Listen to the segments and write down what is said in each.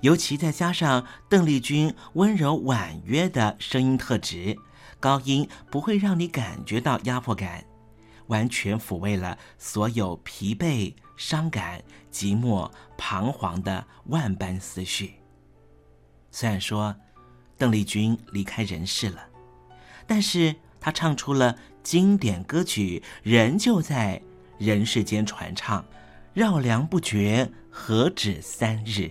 尤其再加上邓丽君温柔婉约的声音特质，高音不会让你感觉到压迫感，完全抚慰了所有疲惫、伤感、寂寞、彷徨的万般思绪。虽然说邓丽君离开人世了，但是她唱出了经典歌曲，仍旧在人世间传唱，绕梁不绝，何止三日。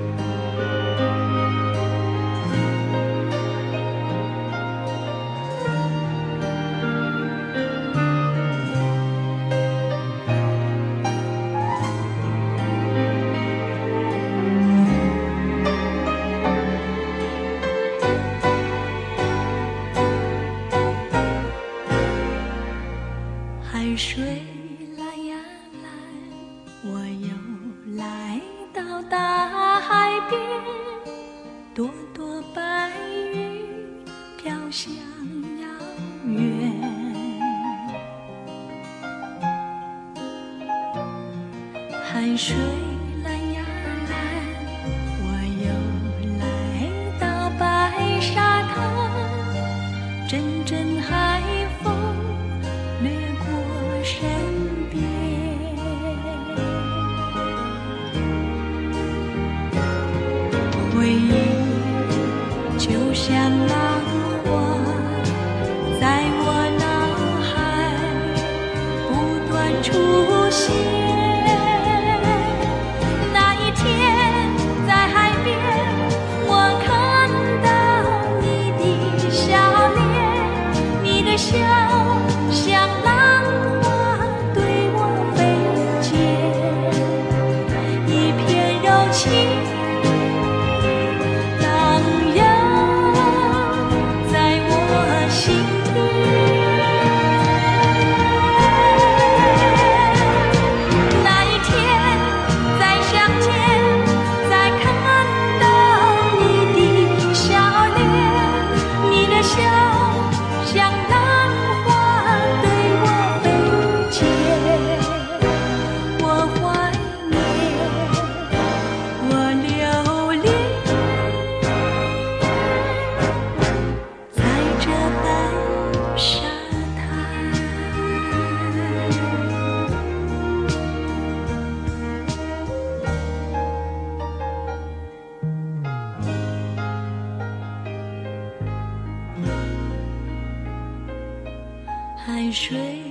海水蓝呀蓝，我又来到大海边，朵朵白云飘向遥远。海水水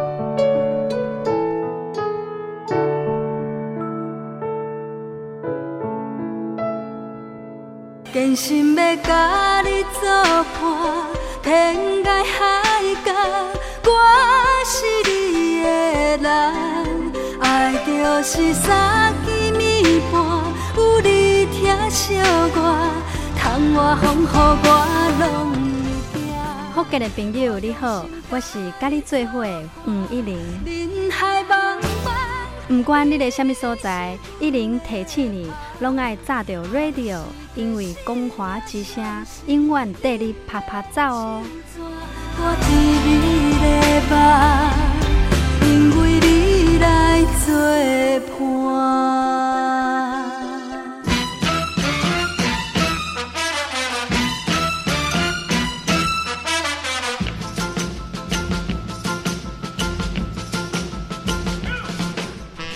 真心要甲你作伴，天涯海角，我是你的人。爱就是三更暝半，有你疼惜我，窗外风雨我拢会行。福建的朋友你好，我是甲你做伙的黄一玲。不管你在什么所在，一零提醒你，拢爱炸着 radio，因为光华之声永远带你啪啪走哦。我伫你的梦，因为你来作伴。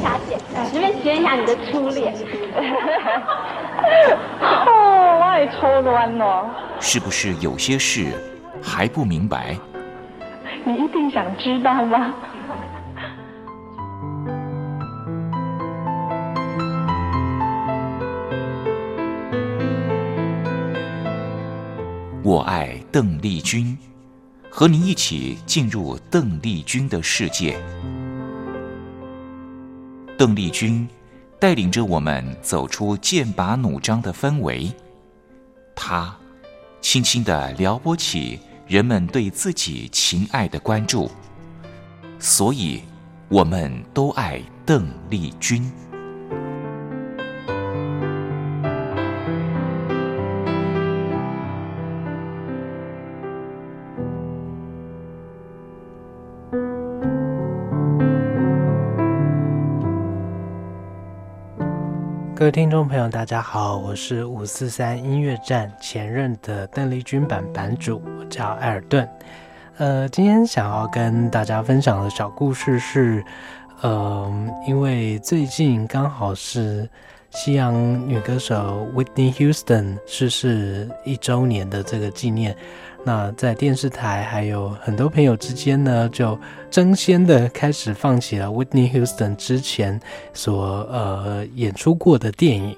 小姐，随便学一下你的初恋。哦，我也超乱哦。是不是有些事还不明白？你一定想知道吗？我爱邓丽君，和你一起进入邓丽君的世界。邓丽君带领着我们走出剑拔弩张的氛围，她轻轻地撩拨起人们对自己情爱的关注，所以我们都爱邓丽君。各位听众朋友，大家好，我是五四三音乐站前任的邓丽君版版主，我叫艾尔顿。呃，今天想要跟大家分享的小故事是，呃，因为最近刚好是西洋女歌手 Whitney Houston 逝世一周年的这个纪念。那在电视台还有很多朋友之间呢，就争先的开始放起了 Whitney Houston 之前所呃演出过的电影。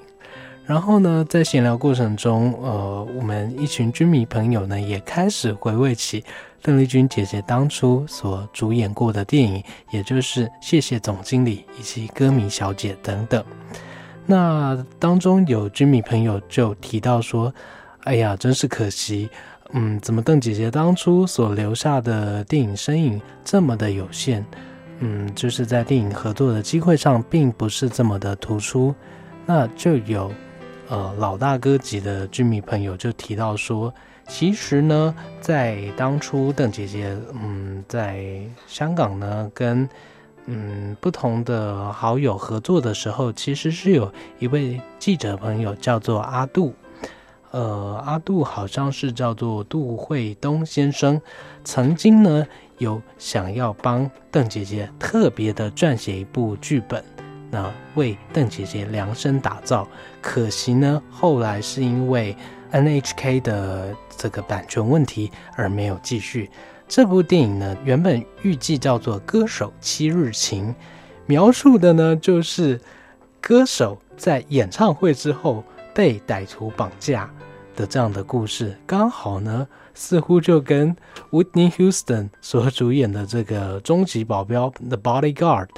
然后呢，在闲聊过程中，呃，我们一群军迷朋友呢，也开始回味起邓丽君姐姐当初所主演过的电影，也就是《谢谢总经理》以及《歌迷小姐》等等。那当中有军迷朋友就提到说：“哎呀，真是可惜。”嗯，怎么邓姐姐当初所留下的电影身影这么的有限？嗯，就是在电影合作的机会上，并不是这么的突出。那就有呃老大哥级的剧迷朋友就提到说，其实呢，在当初邓姐姐嗯在香港呢跟嗯不同的好友合作的时候，其实是有一位记者朋友叫做阿杜。呃，阿杜好像是叫做杜慧东先生，曾经呢有想要帮邓姐姐特别的撰写一部剧本，那为邓姐姐量身打造。可惜呢，后来是因为 NHK 的这个版权问题而没有继续。这部电影呢，原本预计叫做《歌手七日情》，描述的呢就是歌手在演唱会之后被歹徒绑架。的这样的故事，刚好呢，似乎就跟 Whitney Houston 所主演的这个《终极保镖》The Bodyguard，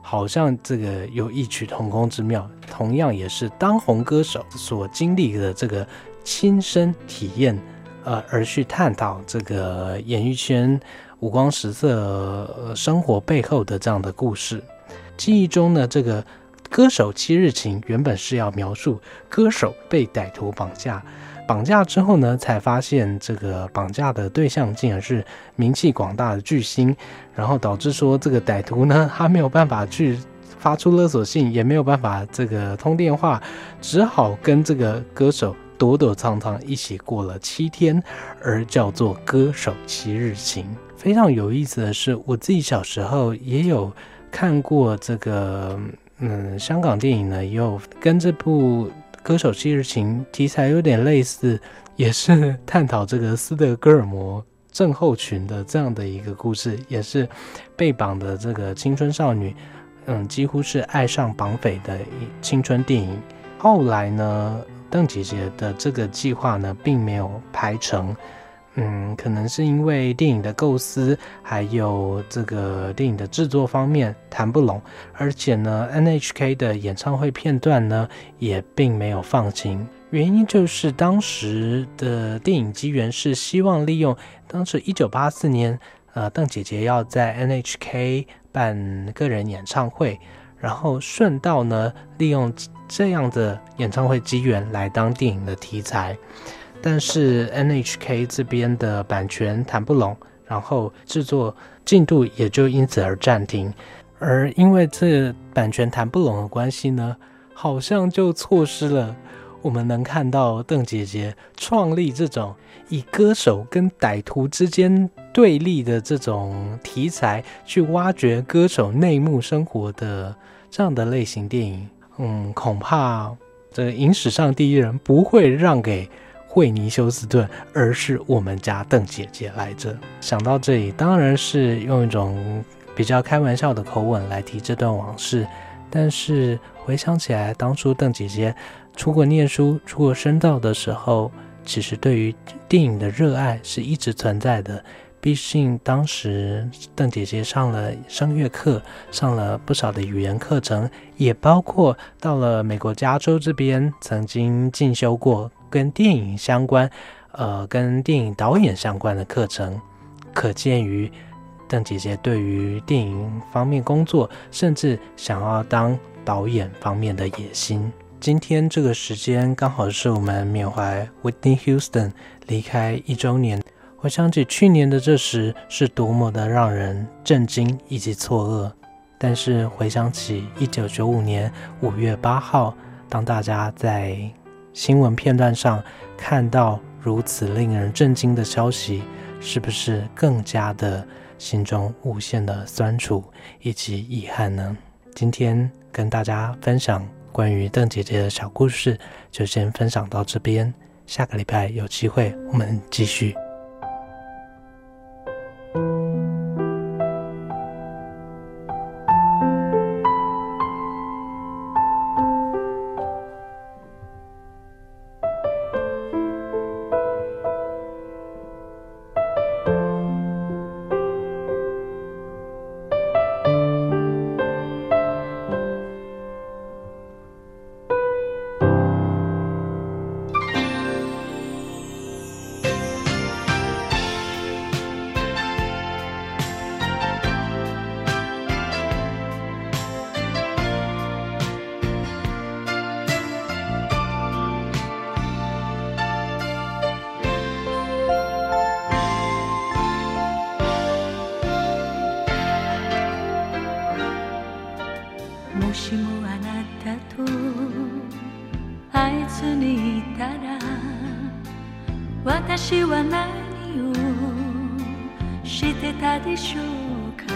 好像这个有异曲同工之妙。同样也是当红歌手所经历的这个亲身体验，呃，而去探讨这个演艺圈五光十色生活背后的这样的故事。记忆中呢，这个歌手七日情原本是要描述歌手被歹徒绑架。绑架之后呢，才发现这个绑架的对象竟然是名气广大的巨星，然后导致说这个歹徒呢，他没有办法去发出勒索信，也没有办法这个通电话，只好跟这个歌手躲躲藏藏一起过了七天，而叫做歌手七日情。非常有意思的是，我自己小时候也有看过这个，嗯，香港电影呢，又跟这部。歌手七日情题材有点类似，也是 探讨这个斯德哥尔摩症候群的这样的一个故事，也是被绑的这个青春少女，嗯，几乎是爱上绑匪的青春电影。后来呢，邓姐姐的这个计划呢，并没有拍成。嗯，可能是因为电影的构思，还有这个电影的制作方面谈不拢，而且呢，NHK 的演唱会片段呢也并没有放晴。原因就是当时的电影机缘是希望利用当时一九八四年，呃，邓姐姐要在 NHK 办个人演唱会，然后顺道呢利用这样的演唱会机缘来当电影的题材。但是 NHK 这边的版权谈不拢，然后制作进度也就因此而暂停。而因为这版权谈不拢的关系呢，好像就错失了我们能看到邓姐姐创立这种以歌手跟歹徒之间对立的这种题材，去挖掘歌手内幕生活的这样的类型电影。嗯，恐怕这影史上第一人不会让给惠尼休斯顿，而是我们家邓姐姐来着。想到这里，当然是用一种比较开玩笑的口吻来提这段往事，但是回想起来，当初邓姐姐出国念书、出国深造的时候，其实对于电影的热爱是一直存在的。毕竟当时邓姐姐上了声乐课，上了不少的语言课程，也包括到了美国加州这边曾经进修过跟电影相关、呃，跟电影导演相关的课程。可见于邓姐姐对于电影方面工作，甚至想要当导演方面的野心。今天这个时间刚好是我们缅怀 Whitney Houston 离开一周年。回想起去年的这时，是多么的让人震惊以及错愕。但是回想起一九九五年五月八号，当大家在新闻片段上看到如此令人震惊的消息，是不是更加的心中无限的酸楚以及遗憾呢？今天跟大家分享关于邓姐姐的小故事，就先分享到这边。下个礼拜有机会，我们继续。たでしょうか？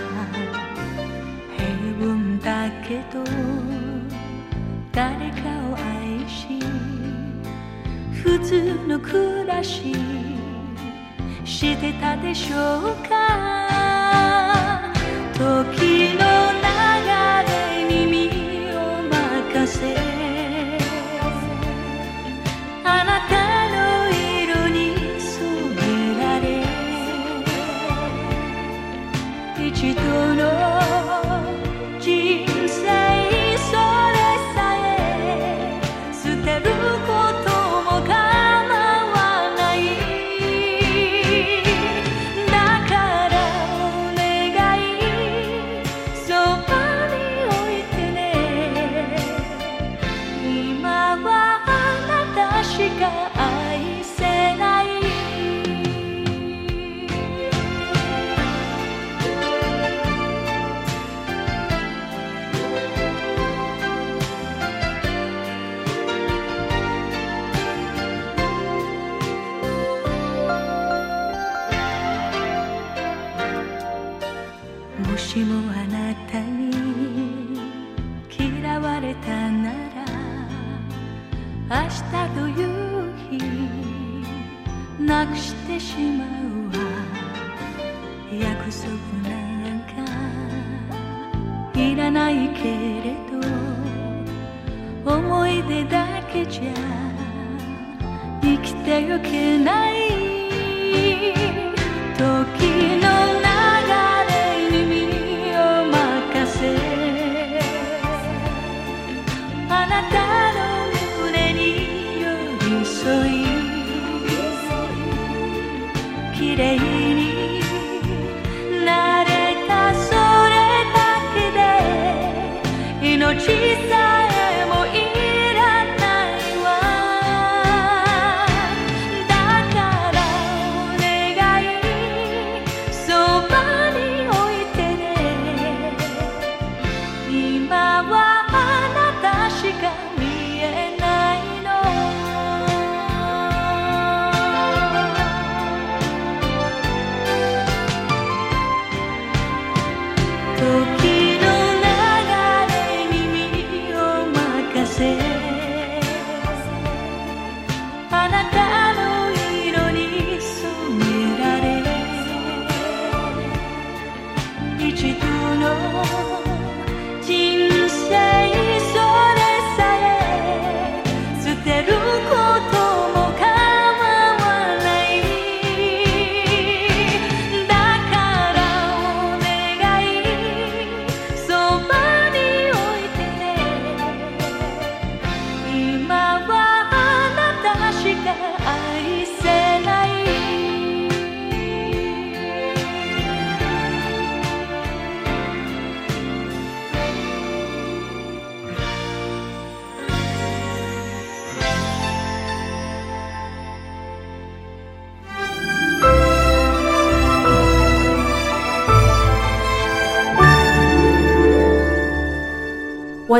平凡だけど誰かを愛し普通の暮らししてたでしょうか？時の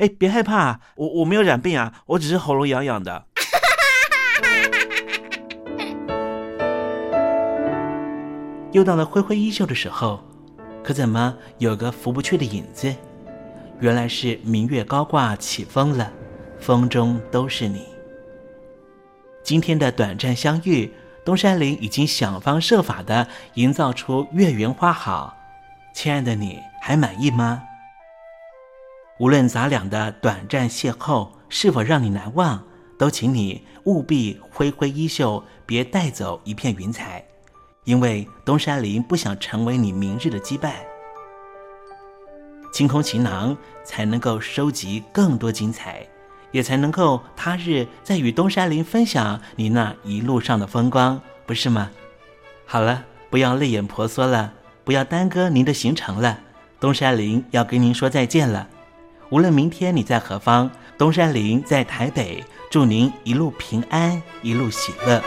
哎，别害怕，我我没有染病啊，我只是喉咙痒痒的。又到了挥挥衣袖的时候，可怎么有个拂不去的影子？原来是明月高挂起风了，风中都是你。今天的短暂相遇，东山林已经想方设法的营造出月圆花好。亲爱的，你还满意吗？无论咱俩的短暂邂逅是否让你难忘，都请你务必挥挥衣袖，别带走一片云彩，因为东山林不想成为你明日的羁绊。清空行囊，才能够收集更多精彩，也才能够他日再与东山林分享你那一路上的风光，不是吗？好了，不要泪眼婆娑了，不要耽搁您的行程了，东山林要跟您说再见了。无论明天你在何方，东山林在台北，祝您一路平安，一路喜乐。